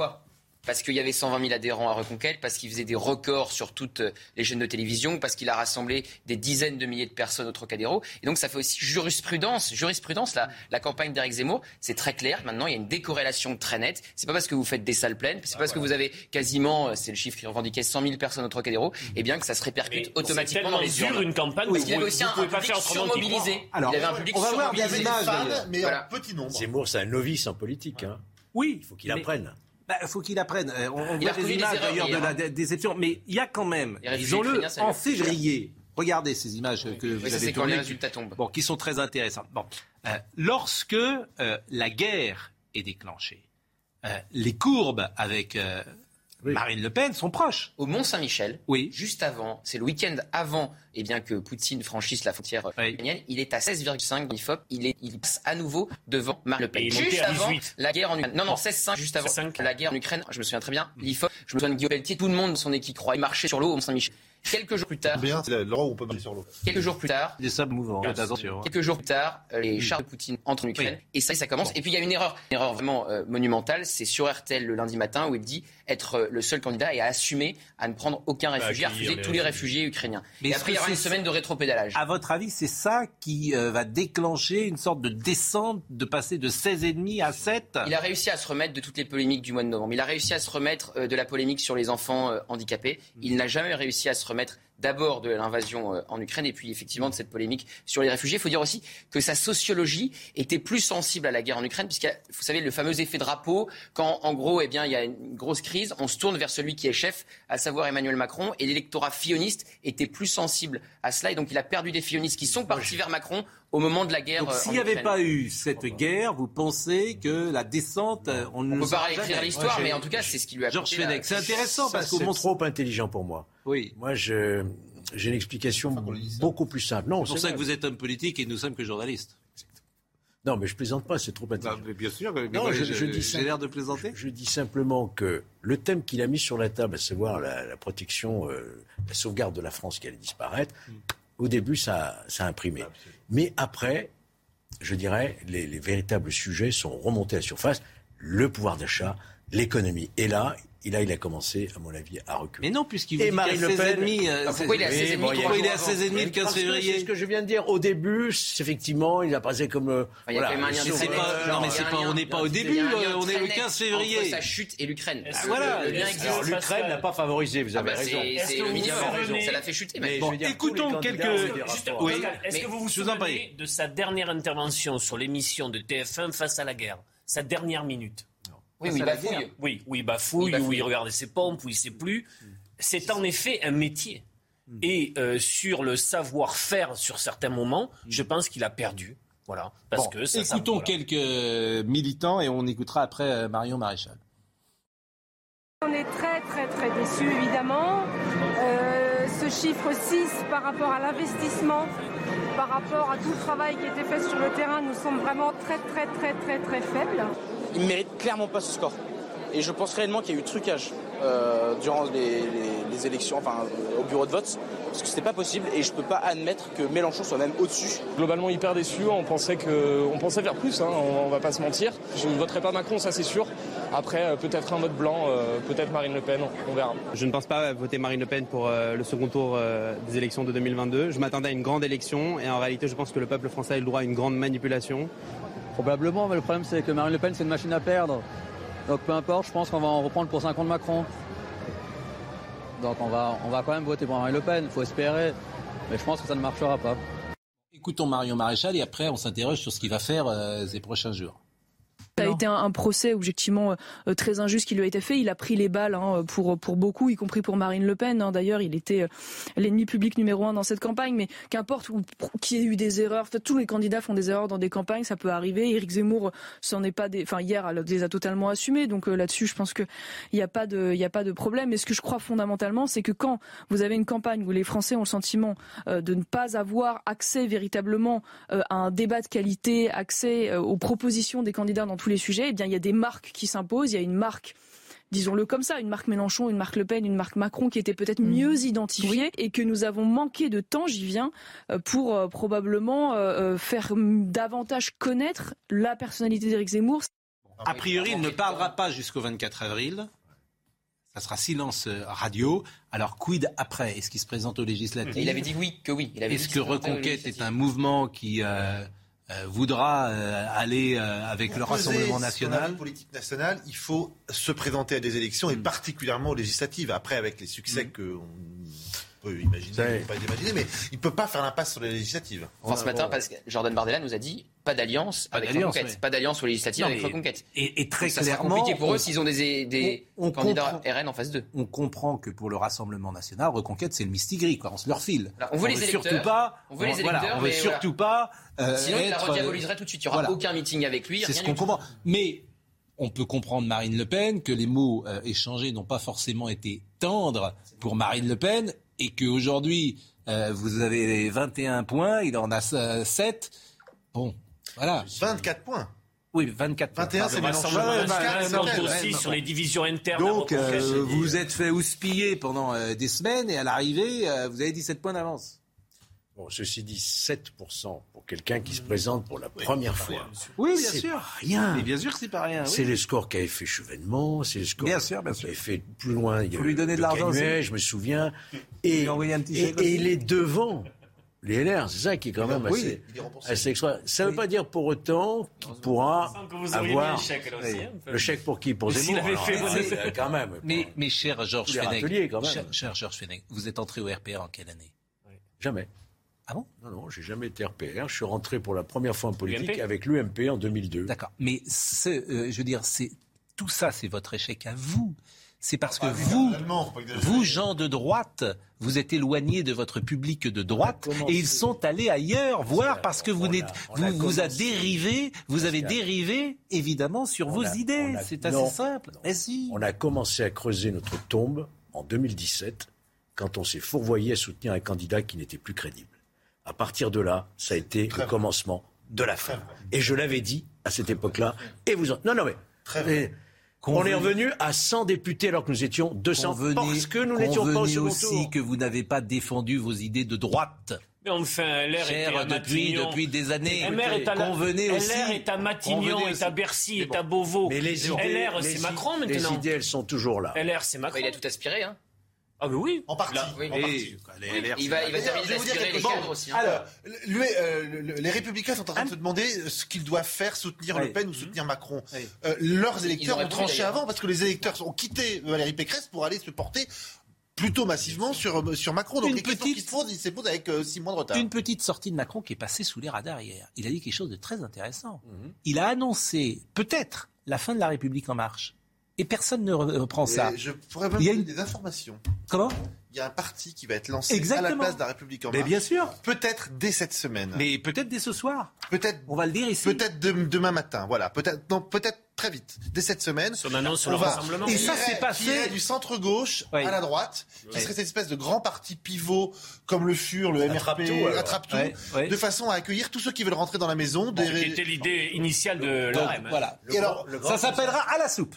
Parce qu'il y avait 120 000 adhérents à Reconquête, parce qu'il faisait des records sur toutes les chaînes de télévision, parce qu'il a rassemblé des dizaines de milliers de personnes au Trocadéro. Et donc ça fait aussi jurisprudence. Jurisprudence, la, la campagne d'Éric Zemmour, c'est très clair. Maintenant, il y a une décorrélation très nette. C'est pas parce que vous faites des salles pleines, c'est pas parce que vous avez quasiment, c'est le chiffre qui revendiquait 100 000 personnes au Trocadéro, et bien que ça se répercute automatiquement dans les urnes. une campagne. Parce qu'il y avait vous- aussi un public surmobilisé. Alors, il avait un public On va voir des images, mais Voilà. en petit nombre. Zemmour, c'est un novice en politique. Hein. Oui. Il faut qu'il mais- apprenne. Bah, faut qu'il apprenne. Euh, On, on voit des images d'ailleurs de la dé- déception, mais il y a quand même, disons-le, en février. Regardez ces images que vous Oui, ça, avez c'est quand les tournées, résultats tombent. bon, qui sont très intéressantes. Bon, euh, lorsque euh, la guerre est déclenchée, euh, les courbes avec Marine Le Pen sont proches. Au Mont-Saint-Michel, Oui. juste avant, c'est le week-end avant eh bien, que Poutine franchisse la frontière euh, Oui. ukrainienne, il est à 16,5 l'IFOP, il, est, il passe à nouveau devant Marine Le Pen. Et Juste avant 18. la guerre en Ukraine. Non, non, Bon. 16,5 juste avant 16,5. la guerre en Ukraine, je me souviens très bien, l'IFOP, je me souviens de Guillaume Pelletier, tout le monde, son équipe croit, il marchait sur l'eau au Mont-Saint-Michel. Quelques jours plus tard, Bien, c'est l'endroit où on peut marcher sur l'eau. quelques jours plus tard, Des sables mouvants. Hein. Quelques jours plus tard, euh, les chars de Poutine entrent en Ukraine et ça, ça commence. Et puis il y a une erreur, une erreur vraiment euh, monumentale. C'est sur RTL le lundi matin où il dit être euh, le seul candidat et à assumer à ne prendre aucun réfugié, à refuser tous les réfugiés. ukrainiens. Mais et après, il y aura une semaine de rétropédalage. À votre avis, c'est ça qui euh, va déclencher une sorte de descente, de passer de 16,5 à 7 Il a réussi à se remettre de toutes les polémiques du mois de novembre. Il a réussi à se remettre euh, de la polémique sur les enfants handicapés. Il n'a jamais réussi à se remettre d'abord de l'invasion euh, en Ukraine et puis effectivement de cette polémique sur les réfugiés. Il faut dire aussi que sa sociologie était plus sensible à la guerre en Ukraine puisque vous savez le fameux effet drapeau quand en gros eh bien il y a une grosse crise, on se tourne vers celui qui est chef, à savoir Emmanuel Macron et l'électorat filloniste était plus sensible à cela et donc il a perdu des fillonistes qui sont partis vers Macron au moment de la guerre Donc euh, s'il n'y avait pas eu cette guerre, vous pensez que la descente, euh, on ne on le peut pas jamais l'histoire, Moi, mais en tout cas, c'est ce qui lui a Georges Fenech, c'est intéressant Ça, parce qu'au c'est moins... trop intelligent pour moi. Oui. Moi, je, j'ai une explication beaucoup plus simple. Non, C'est pour ça que vous êtes homme politique et nous sommes que journalistes. Non, mais je plaisante pas, c'est trop intelligent. Bah, mais bien sûr, mais Non, moi, je- je- je dis j'ai l'air de plaisanter. Je dis simplement que le thème qu'il a mis sur la table, à savoir la, la protection, euh, la sauvegarde de la France qui allait disparaître, au début, ça, ça a imprimé. Mais après, je dirais, les, les véritables sujets sont remontés à la surface. Le pouvoir d'achat, l'économie. Et là, et là, il a commencé, à mon avis, à reculer. Mais non, puisqu'il vous Et dit Marine qu'il Le est Pen- 16,5. euh, Ah, pourquoi il est à 16,5 bon, il Pourquoi est à jours 16,5 le 15 Parce que février C'est ce que je viens de dire. Au début, effectivement, il a passé comme. euh, il y a quand même un lien Mais de c'est Fenech, pas- genre, non, mais c'est pas- on n'est pas au début, euh, on est le très net 15 février. Entre sa chute et l'Ukraine. Est-ce Ah, que- voilà. Alors, l'Ukraine n'a pas favorisé, vous Ah avez bah, raison. c'est Est-ce c'est que le vous minimum. vous souvenez- Ça l'a fait chuter. Mais écoutons quelques-. Oui. Est-ce que vous vous souvenez de sa dernière intervention sur l'émission de TF1 face à la guerre Sa dernière minute oui, oui, bafouille. Oui, où il bafouille, Il bafouille. où il regardait ses pompes, où il sait plus. C'est en effet un métier. Et euh, sur le savoir-faire sur certains moments, je pense qu'il a perdu. Voilà. Parce Bon, que ça, ça- écoutons voilà. quelques militants et on écoutera après euh, Marion Maréchal. On est très très très déçus évidemment. Euh, ce chiffre 6 par rapport à l'investissement, par rapport à tout le travail qui a été fait sur le terrain, nous semble vraiment très très très très très faible. Il ne mérite clairement pas ce score. Et je pense réellement qu'il y a eu trucage euh, durant les, les- les élections, enfin au bureau de vote, parce que c'était pas possible et je peux pas admettre que Mélenchon soit même au-dessus. Globalement hyper déçu, on pensait, que, on pensait faire plus, hein, on, on va pas se mentir. Je ne voterai pas Macron, ça c'est sûr. Après, euh, peut-être un vote blanc, euh, peut-être Marine Le Pen, on verra. Je ne pense pas voter Marine Le Pen pour euh, le second tour euh, des élections de 2022. Je m'attendais à une grande élection et en réalité, je pense que le peuple français a eu le droit à une grande manipulation. Probablement, mais le problème c'est que Marine Le Pen c'est une machine à perdre. Donc peu importe, je pense qu'on va en reprendre pour 5 ans de Macron. Donc on va, on va quand même voter pour Marine Le Pen, il faut espérer. Mais je pense que ça ne marchera pas. Écoutons Marion Maréchal et après on s'interroge sur ce qu'il va faire euh, ces prochains jours. Ça a été un, un procès objectivement euh, très injuste qui lui a été fait. Il a pris les balles hein, pour pour beaucoup, y compris pour Marine Le Pen. hein. D'ailleurs, il était euh, l'ennemi public numéro un dans cette campagne. Mais qu'importe y ait eu des erreurs, en fait, tous les candidats font des erreurs dans des campagnes, ça peut arriver. Éric Zemmour s'en est pas des, enfin hier, elle les a totalement assumés. Donc euh, là-dessus, je pense que il n'y a pas de, il a pas de problème. Mais ce que je crois fondamentalement, c'est que quand vous avez une campagne où les Français ont le sentiment euh, de ne pas avoir accès véritablement euh, à un débat de qualité, accès euh, aux propositions des candidats dans tous les sujets, eh bien il y a des marques qui s'imposent. Il y a une marque disons-le comme ça, une marque Mélenchon, une marque Le Pen, une marque Macron qui était peut-être mieux identifiée et que nous avons manqué de temps, j'y viens, euh, pour euh, probablement euh, faire mm, davantage connaître la personnalité d'Éric Zemmour. A priori, il ne parlera pas jusqu'au 24 avril. Ça sera silence radio. Alors, quid après? Est-ce qu'il se présente aux législatives? Il avait dit oui, que oui. Est-ce que Reconquête est un mouvement qui euh, voudra euh, aller euh, avec le Pour Rassemblement national politique nationale, il faut se présenter à des élections et Mm. particulièrement aux législatives. Après, avec les succès qu'on peut imaginer, on peut pas imaginer, mais il peut pas faire l'impasse sur les législatives. Enfin, ce matin, parce que Jordan Bardella nous a dit pas d'alliance avec Reconquête. Pas d'alliance aux législatives Non, avec Reconquête. Et, et très Donc, ça sera clairement, compliqué pour on- eux s'ils ont des, des on- on candidats comprend- RN en phase 2. on comprend que pour le Rassemblement national, Reconquête, c'est le mistigris, quoi. On se leur file. On veut les veut électeurs, surtout pas. on veut les voilà, électeurs, on veut mais surtout pas. euh, Sinon, il la rediaboliserait tout de suite. Il n'y aura voilà. aucun meeting avec lui. C'est ce qu'on comprend. Mais on peut comprendre Marine Le Pen que les mots euh, échangés n'ont pas forcément été tendres pour Marine Le Pen et qu'aujourd'hui, euh, vous avez 21 points, il en a euh, 7. Bon, voilà. 24 points. Oui, 24 points. 21, c'est ouais, aussi ouais, sur les divisions internes. Donc, euh, vous vous êtes fait houspiller pendant euh, des semaines et à l'arrivée, euh, vous avez 17 points d'avance. Bon, ceci dit, 7% pour quelqu'un qui se présente pour la première fois. Oui, bien sûr. pas rien. Mais bien sûr que c'est pas rien. oui. C'est les scores qu'avait fait Chevènement, c'est les scores Bien sûr, bien sûr. fait plus loin. Il y a Faut lui donner de le l'argent je me souviens. Et, lui un petit et- chèque et il est devant les LR, c'est ça qui est quand même Oui, assez, assez extra. Ça ne veut pas dire pour autant qu'il pourra avoir chèque, aussi, hein, le chèque pour qui? Pour Zemmour alors, fait- c'est, euh, quand même. Mais, mais cher Georges Fenech, cher, cher Georges Fenech, vous êtes entré au RPR en quelle année? Jamais. Ah bon? Non, non, j'ai jamais été RPR. Je suis rentré pour la première fois en politique UMP? avec l'UMP en 2002. D'accord. Mais ce, euh, je veux dire, c'est tout ça, c'est votre échec à vous. C'est parce que Ah, vous, faut pas exagérer. vous, gens de droite, vous êtes éloignés de votre public de droite et ils sont allés ailleurs, voir parce que vous n'êtes, on a vous, vous a dérivé, vous avez dérivé évidemment sur On vos a- idées. C'est assez non, simple. non. Mais si. On a commencé à creuser notre tombe en 2017 quand on s'est fourvoyé à soutenir un candidat qui n'était plus crédible. À partir de là, ça a été le commencement de la fin. Et je l'avais dit à cette époque-là. Et vous en... Non, non, mais... Très mais on est revenu à 100 députés alors que nous étions 200 Convenez- parce que nous n'étions pas au second aussi tour. que vous n'avez pas défendu vos idées de droite. Mais enfin, LR Cher était à depuis, Matignon. depuis des années. LR est à, la- Convenez LR aussi. est à Matignon, est à. Bercy, est à Beauvau. Mais les idées, LR, les c'est Macron Les maintenant. idées, elles sont toujours là. LR, c'est Macron. Il a tout aspiré. Hein. Ah, mais oui. En partie. oui, en mais- partie. Les LR, Il va, il va terminer je vais vous dire d'aspirer quelque les cadres aussi. hein. Alors, euh, le- le- les Républicains sont en train de se demander ce qu'ils doivent faire, soutenir Oui. Le Pen ou soutenir Macron. Oui. Euh, leurs électeurs ont tranché avant parce que les électeurs ont quitté Valérie Pécresse pour aller se porter plutôt massivement sur, sur Macron. Donc Une les questions petite- qui se posent, ils se posent avec euh, six mois de retard. Une petite sortie de Macron qui est passée sous les radars hier. Il a dit quelque chose de très intéressant. Mhm. Il a annoncé peut-être la fin de la République en marche. Et personne ne re- reprend ça. Et je pourrais même Il y a donner une- des informations. Comment? Il y a un parti qui va être lancé à la place de la République en Mais bien sûr. Peut-être dès cette semaine. Mais peut-être dès ce soir. Peut-être On va le dire ici. peut-être de- demain matin. Voilà. Peut-être non, peut-être très vite. Dès cette semaine. Son annonce sur le va- rassemblement. Et qui ça, c'est passé- qui du centre gauche Oui. à la droite, qui Oui. serait cette espèce de grand parti pivot comme le furent le MRP, attrape tout, Ouais, ouais. de façon à accueillir tous ceux qui veulent rentrer dans la maison. des- Qui était l'idée initiale de l'ORM. hein. voilà. Et alors, Ça s'appellera à la soupe.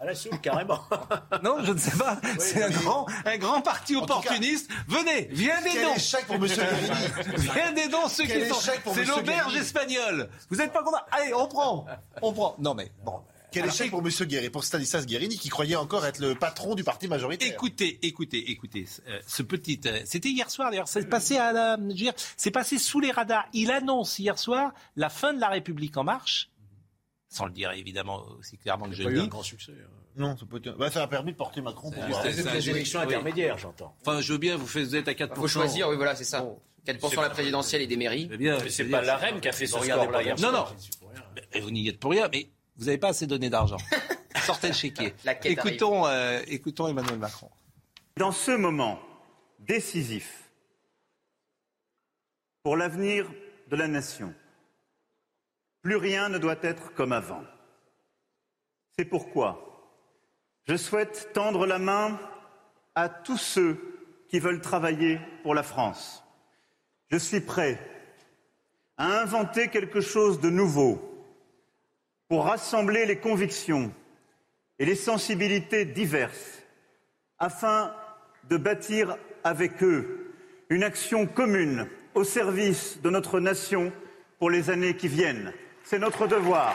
À la soupe, carrément. Non, je ne sais pas. C'est un grand, un grand parti cas, opportuniste. Venez, viens des dons. échec pour Monsieur Guérini. Viens des dons, ceux Quel qui sont. C'est l'auberge espagnole. Vous n'êtes pas content? Allez, on prend. On prend. Non mais bon. Quel échec pour Monsieur Guérini, pour Stanislas Guérini, qui croyait encore être le patron du parti majoritaire. Écoutez, écoutez, écoutez, euh, ce petit, euh, c'était hier soir d'ailleurs, c'est passé à la, je veux dire, c'est passé sous les radars. Il annonce hier soir la fin de la République en marche, sans le dire évidemment aussi clairement que je Pas le eu un dis. grand succès. hein. Non, ça, peut être- bah, ça a permis de porter Macron. pour voir. c'est- des élections oui. intermédiaires, j'entends. Enfin, je veux bien, vous faites, vous êtes à 4%. Il faut choisir, oui, voilà, c'est ça. 4% la présidentielle et des mairies. Bien, Mais c'est pas l'AREM qui a fait ce Regardez score-là Non, soir. non. Mais Vous n'y êtes pour rien, mais vous n'avez pas assez donné d'argent. Sortez le chéquier. La Écoutons, euh, écoutons Emmanuel Macron. Dans ce moment décisif pour l'avenir de la nation, plus rien ne doit être comme avant. C'est pourquoi je souhaite tendre la main à tous ceux qui veulent travailler pour la France. Je suis prêt à inventer quelque chose de nouveau pour rassembler les convictions et les sensibilités diverses afin de bâtir avec eux une action commune au service de notre nation pour les années qui viennent. C'est notre devoir.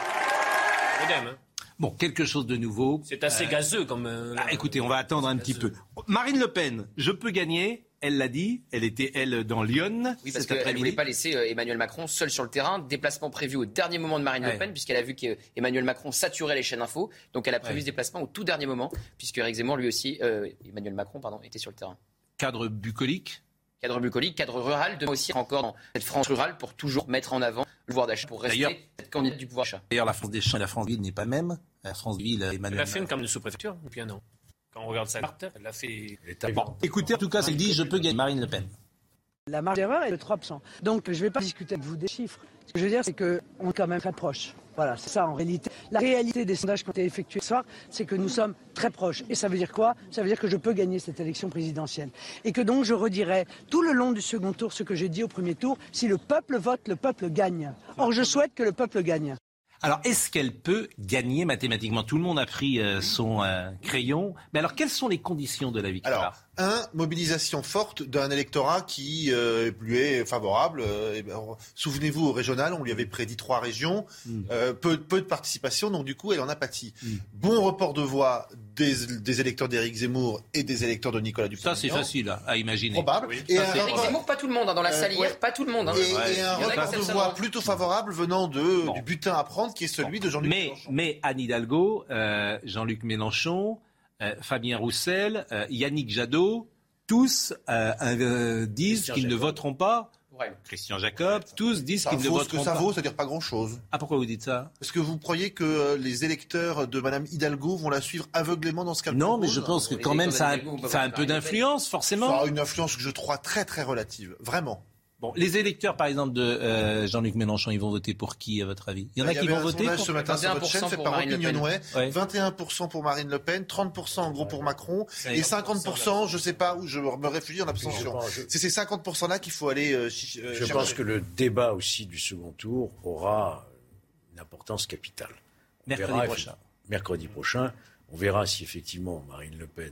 Hein. Bon, quelque chose de nouveau. C'est assez Euh, gazeux comme. euh, ah, écoutez, on va attendre un petit peu. Marine Le Pen, je peux gagner. Elle l'a dit. Elle était, elle, dans Lyon Oui, parce qu'elle ne voulait pas laisser euh, Emmanuel Macron seul sur le terrain. Déplacement prévu au dernier moment de Marine Ouais. Le Pen, puisqu'elle a vu qu'Emmanuel Macron saturait les chaînes info. Donc elle a prévu Ouais. ce déplacement au tout dernier moment, puisque Eric Zemmour, lui aussi, euh, Emmanuel Macron, pardon, était sur le terrain. Cadre bucolique. Cadre bucolique, cadre rural, demain aussi encore dans cette France rurale pour toujours mettre en avant le pouvoir d'achat, pour rester cette candidate du pouvoir d'achat. D'ailleurs, la France des champs et la France ville n'est pas même. La France ville, Elle Emmanuel a fait une campagne de sous-préfecture depuis un an. Quand on regarde sa carte, elle a fait. Bon, écoutez, en tout cas, elle dit je peux gagner. Marine Le Pen. La marge d'erreur est de 3%. Donc je ne vais pas discuter avec vous des chiffres. Ce que je veux dire, c'est qu'on est quand même très proche. Voilà, c'est ça en réalité. La réalité des sondages qui ont été effectués ce soir, c'est que nous sommes très proches. Et ça veut dire quoi? Ça veut dire que je peux gagner cette élection présidentielle. Et que donc je redirai tout le long du second tour ce que j'ai dit au premier tour. Si le peuple vote, le peuple gagne. Or, je souhaite que le peuple gagne. Alors, est-ce qu'elle peut gagner mathématiquement? Tout le monde a pris euh, son euh, crayon. Mais alors, quelles sont les conditions de la victoire? Alors, un, mobilisation forte d'un électorat qui euh, lui est favorable. Euh, ben, Souvenez-vous, au régional, on lui avait prédit trois régions, Hmm. euh, peu, peu de participation, donc du coup, elle en a pâti. Bon report de voix des, des électeurs d'Éric Zemmour et des électeurs de Nicolas Ça, c'est facile à, imaginer. Probable. Oui. Et Ça, Zemmour, pas tout le monde, hein, dans la Euh, salle hier, ouais. pas tout le monde. hein. Et, Ouais. et un Il y en a qui report de voix plutôt favorable venant de, du butin à prendre qui est celui de Jean-Luc Mais, Mélenchon. mais Anne Hidalgo, euh, Jean-Luc Mélenchon, euh, Fabien Roussel, euh, Yannick Jadot, tous euh, euh, disent qu'ils ne voteront pas. Ouais. Christian Jacob, tous disent Ça qu'ils ne voteront que ça pas. vaut, c'est-à-dire pas grand-chose. Ah, pourquoi vous dites ça? Est-ce que vous croyez que euh, les électeurs de Madame Hidalgo vont la suivre aveuglément dans ce cas Non, mais je pense que quand même ça a, ça un peu d'influence, Ça forcément. a une influence que je trouve très très relative, vraiment. Bon, les électeurs, par exemple, de euh, Jean-Luc Mélenchon, ils vont voter pour qui, à votre avis? Il y en a Il y qui vont voter pour... ce matin sur votre 21% chaîne fait pour par Marine Le Pen. Opinionway. Ouais. 21% pour Marine Le Pen, 30% en gros pour Macron et est. 50%, je sais pas où je me réfugie en abstention. C'est ces 50% là qu'il faut aller euh, euh, Je chercher. pense que le débat aussi du second tour aura une importance capitale. On Mercredi verra, prochain. Mercredi prochain, on verra si effectivement Marine Le Pen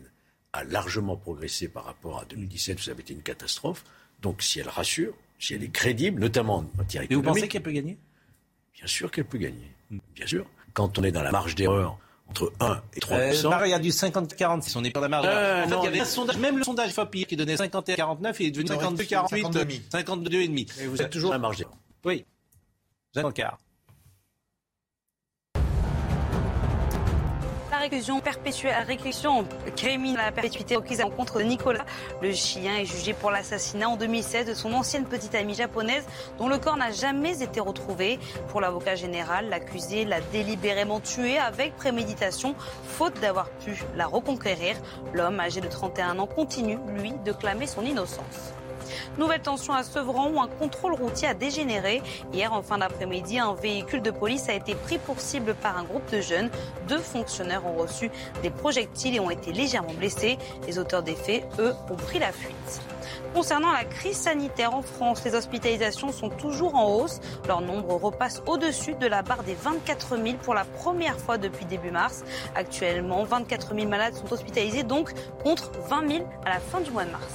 a largement progressé par rapport à 2017, où ça avait été une catastrophe. Donc si elle rassure, si elle est crédible, notamment en matière Mais vous économique, pensez qu'elle peut gagner? bien sûr qu'elle peut gagner. Bien sûr. Quand on est dans la marge d'erreur entre 1 et 3 euh, Pareil, il y a du 50-40, on n'est pas dans la marge. Euh, en fait, non, il y avait mais- un sondage, même le sondage FOPI qui donnait 51-49, il est devenu Non, 52-48, 52,5. 52,5. Mais vous êtes toujours dans la marge d'erreur. Oui. Jean Car. La réclusion perpétuelle, réclusion criminelle à perpétuité requise à l'encontre de Nicolas. Le chien est jugé pour l'assassinat en 2016 de son ancienne petite amie japonaise dont le corps n'a jamais été retrouvé. Pour l'avocat général, l'accusé l'a délibérément tué avec préméditation, faute d'avoir pu la reconquérir. L'homme âgé de 31 ans continue, lui, de clamer son innocence. Nouvelle tension à Sevran où un contrôle routier a dégénéré. Hier, en fin d'après-midi, un véhicule de police a été pris pour cible par un groupe de jeunes. Deux fonctionnaires ont reçu des projectiles et ont été légèrement blessés. Les auteurs des faits, eux, ont pris la fuite. Concernant la crise sanitaire en France, les hospitalisations sont toujours en hausse. Leur nombre repasse au-dessus de la barre des 24 000 pour la première fois depuis début mars. Actuellement, 24 000 malades sont hospitalisés, donc contre 20 000 à la fin du mois de mars.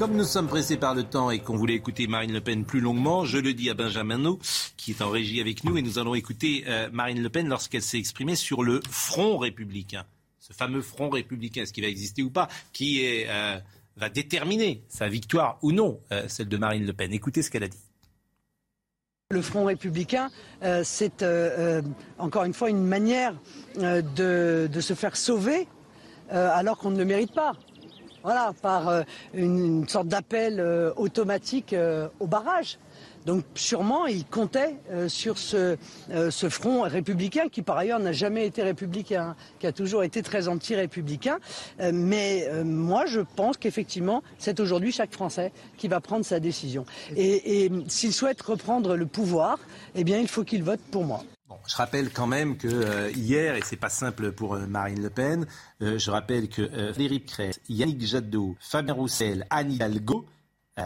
Comme nous sommes pressés par le temps et qu'on voulait écouter Marine Le Pen plus longuement, je le dis à Benjamin No, qui est en régie avec nous, et nous allons écouter euh, Marine Le Pen lorsqu'elle s'est exprimée sur le front républicain. Ce fameux front républicain, est-ce qu'il va exister ou pas, qui euh, va déterminer sa victoire ou non, euh, celle de Marine Le Pen. Écoutez ce qu'elle a dit. Le Front républicain, c'est encore une fois une manière de, se faire sauver alors qu'on ne le mérite pas. Voilà, par euh, une, sorte d'appel euh, automatique euh, au barrage. Donc sûrement, il comptait sur ce, ce front républicain qui par ailleurs n'a jamais été républicain, qui a toujours été très anti-républicain. Mais moi, je pense qu'effectivement, c'est aujourd'hui chaque Français qui va prendre sa décision. Et, et s'il souhaite reprendre le pouvoir, eh bien, il faut qu'il vote pour moi. Je rappelle quand même que euh, hier, et c'est pas simple pour euh, Marine Le Pen, euh, je rappelle que euh, Valérie Pécresse, Yannick Jadot, Fabien Roussel, Anne Hidalgo, euh,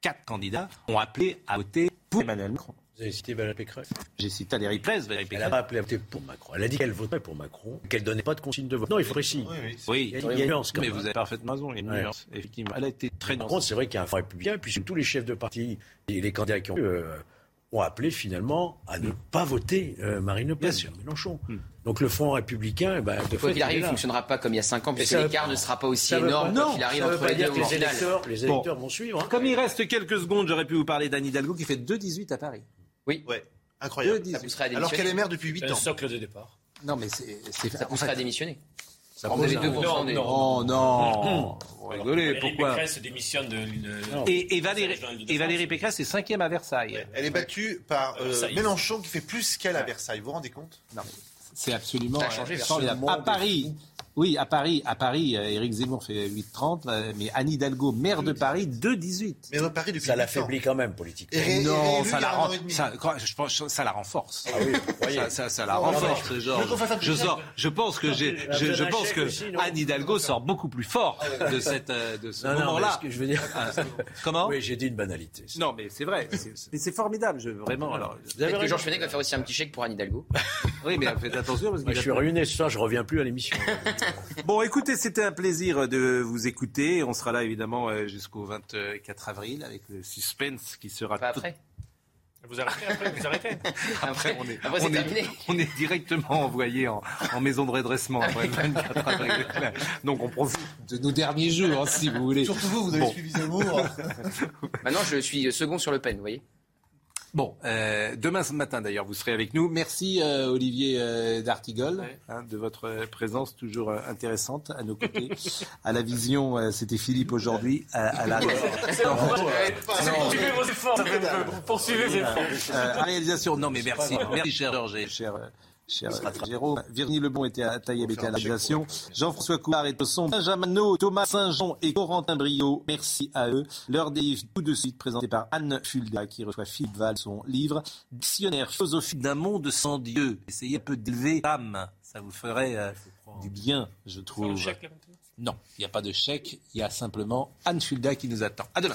quatre candidats, ont appelé à voter pour Emmanuel Macron. Vous avez cité Valérie Pécresse? J'ai cité Valérie Pécresse, Valérie Elle Pécresse. n'a pas appelé à voter pour Macron. Elle a dit qu'elle voterait pour Macron, qu'elle ne donnait pas de consigne de vote. Non, il faut préciser. Oui, oui. Oui, Il y a, une nuance quand mais même. vous avez parfaitement raison, il y a une Ouais. nuance, effectivement. Elle a été très Par nuancée. contre, c'est vrai qu'il y a un front républicain, puis tous les chefs de parti et les candidats qui ont eu, euh, ont appelé finalement à ne pas voter euh, Marine Le Pen, Mélenchon. Donc le Front républicain, eh ben, de Quoi qu'il arrive, il ne fonctionnera pas comme il y a 5 ans, Mais puisque l'écart ne sera pas aussi énorme non, qu'il arrive entre pas les dire deux. que les électeurs, Bon. vont suivre. hein. Comme il reste quelques secondes, j'aurais pu vous parler d'Anne Hidalgo qui fait 2,18 à Paris. Oui. Ouais. Incroyable. 2,18. Ça pousserait à Alors qu'elle est maire depuis 8 C'est un ans. socle de départ. Non, mais c'est. Ça fait- à démissionner. Ça pose avez un- 2% des... Non, Oh non Vous rigolez, Valérie pourquoi Pécresse démissionne de. de- et, et Valérie, et Valérie Pécresse est cinquième à Versailles. Elle est battue par euh, Versailles. Mélenchon qui fait plus qu'elle à Versailles. Vous vous rendez compte? Non, c'est absolument Ça a changé, euh, formidable. À Paris, oui, à Paris, à Paris, euh, Éric Zemmour fait 8,30, euh, mais Anne Hidalgo, maire de Paris, 2,18. Mais dans Paris depuis Ça 8 ans. l'affaiblit quand même politiquement. Et ré- et Non, ça la, demi. ça, je pense, ça la renforce. Ah oui, vous voyez. Ça, ça, ça la Non, renforce, genre. Je sors, je pense que j'ai, je, pense que Anne Hidalgo sort beaucoup plus fort de cette, euh, de ce Non, non, mais moment-là. ce que je veux dire. Ah, Comment Oui, j'ai dit une banalité. Non, mais c'est vrai. c'est- Mais c'est formidable, je, vraiment. Alors, Peut-être que Georges Fenech va faire aussi un petit chèque pour Anne Hidalgo. oui, mais faites attention parce Moi, qu'il je suis ruiné ce soir, je reviens plus à l'émission. Bon, écoutez, c'était un plaisir de vous écouter. On sera là évidemment euh, jusqu'au 24 avril avec le suspense qui sera Pas tout- après. Vous arrêtez après, vous arrêtez. Après, on est, Après, on est- on est directement envoyé en, en maison de redressement après le 24 avril. Donc on profite de nos derniers jours, hein, si vous voulez. Surtout vous, vous avez Bon. suivi Zemmour. Maintenant, je suis second sur Le Pen, vous voyez Bon, euh, demain ce matin d'ailleurs, vous serez avec nous. Merci euh, Olivier euh, d'Artigol hein, de votre euh, présence toujours euh, intéressante à nos côtés. à la vision, euh, c'était Philippe aujourd'hui. À, à la Poursuivez vos efforts, peu. Poursuivez vos efforts. Euh, réalisation, non mais merci, merci cher Georges et cher, euh, cher Jérôme. Virginie Lebon était à Taïeb était à la réalisation. Jean-François Coulard est au son. Benjamin No, Thomas Saint-Jean et Corentin Brio, merci à eux. L'heure des livres tout de suite présenté par Anne Fulda qui reçoit Philippe Val son livre Dictionnaire philosophique d'un monde sans Dieu. Essayez un peu d'élever l'âme, ça vous ferait euh, du bien, je trouve. Non, il n'y a pas de chèque, il y a simplement Anne Fulda qui nous attend. À demain.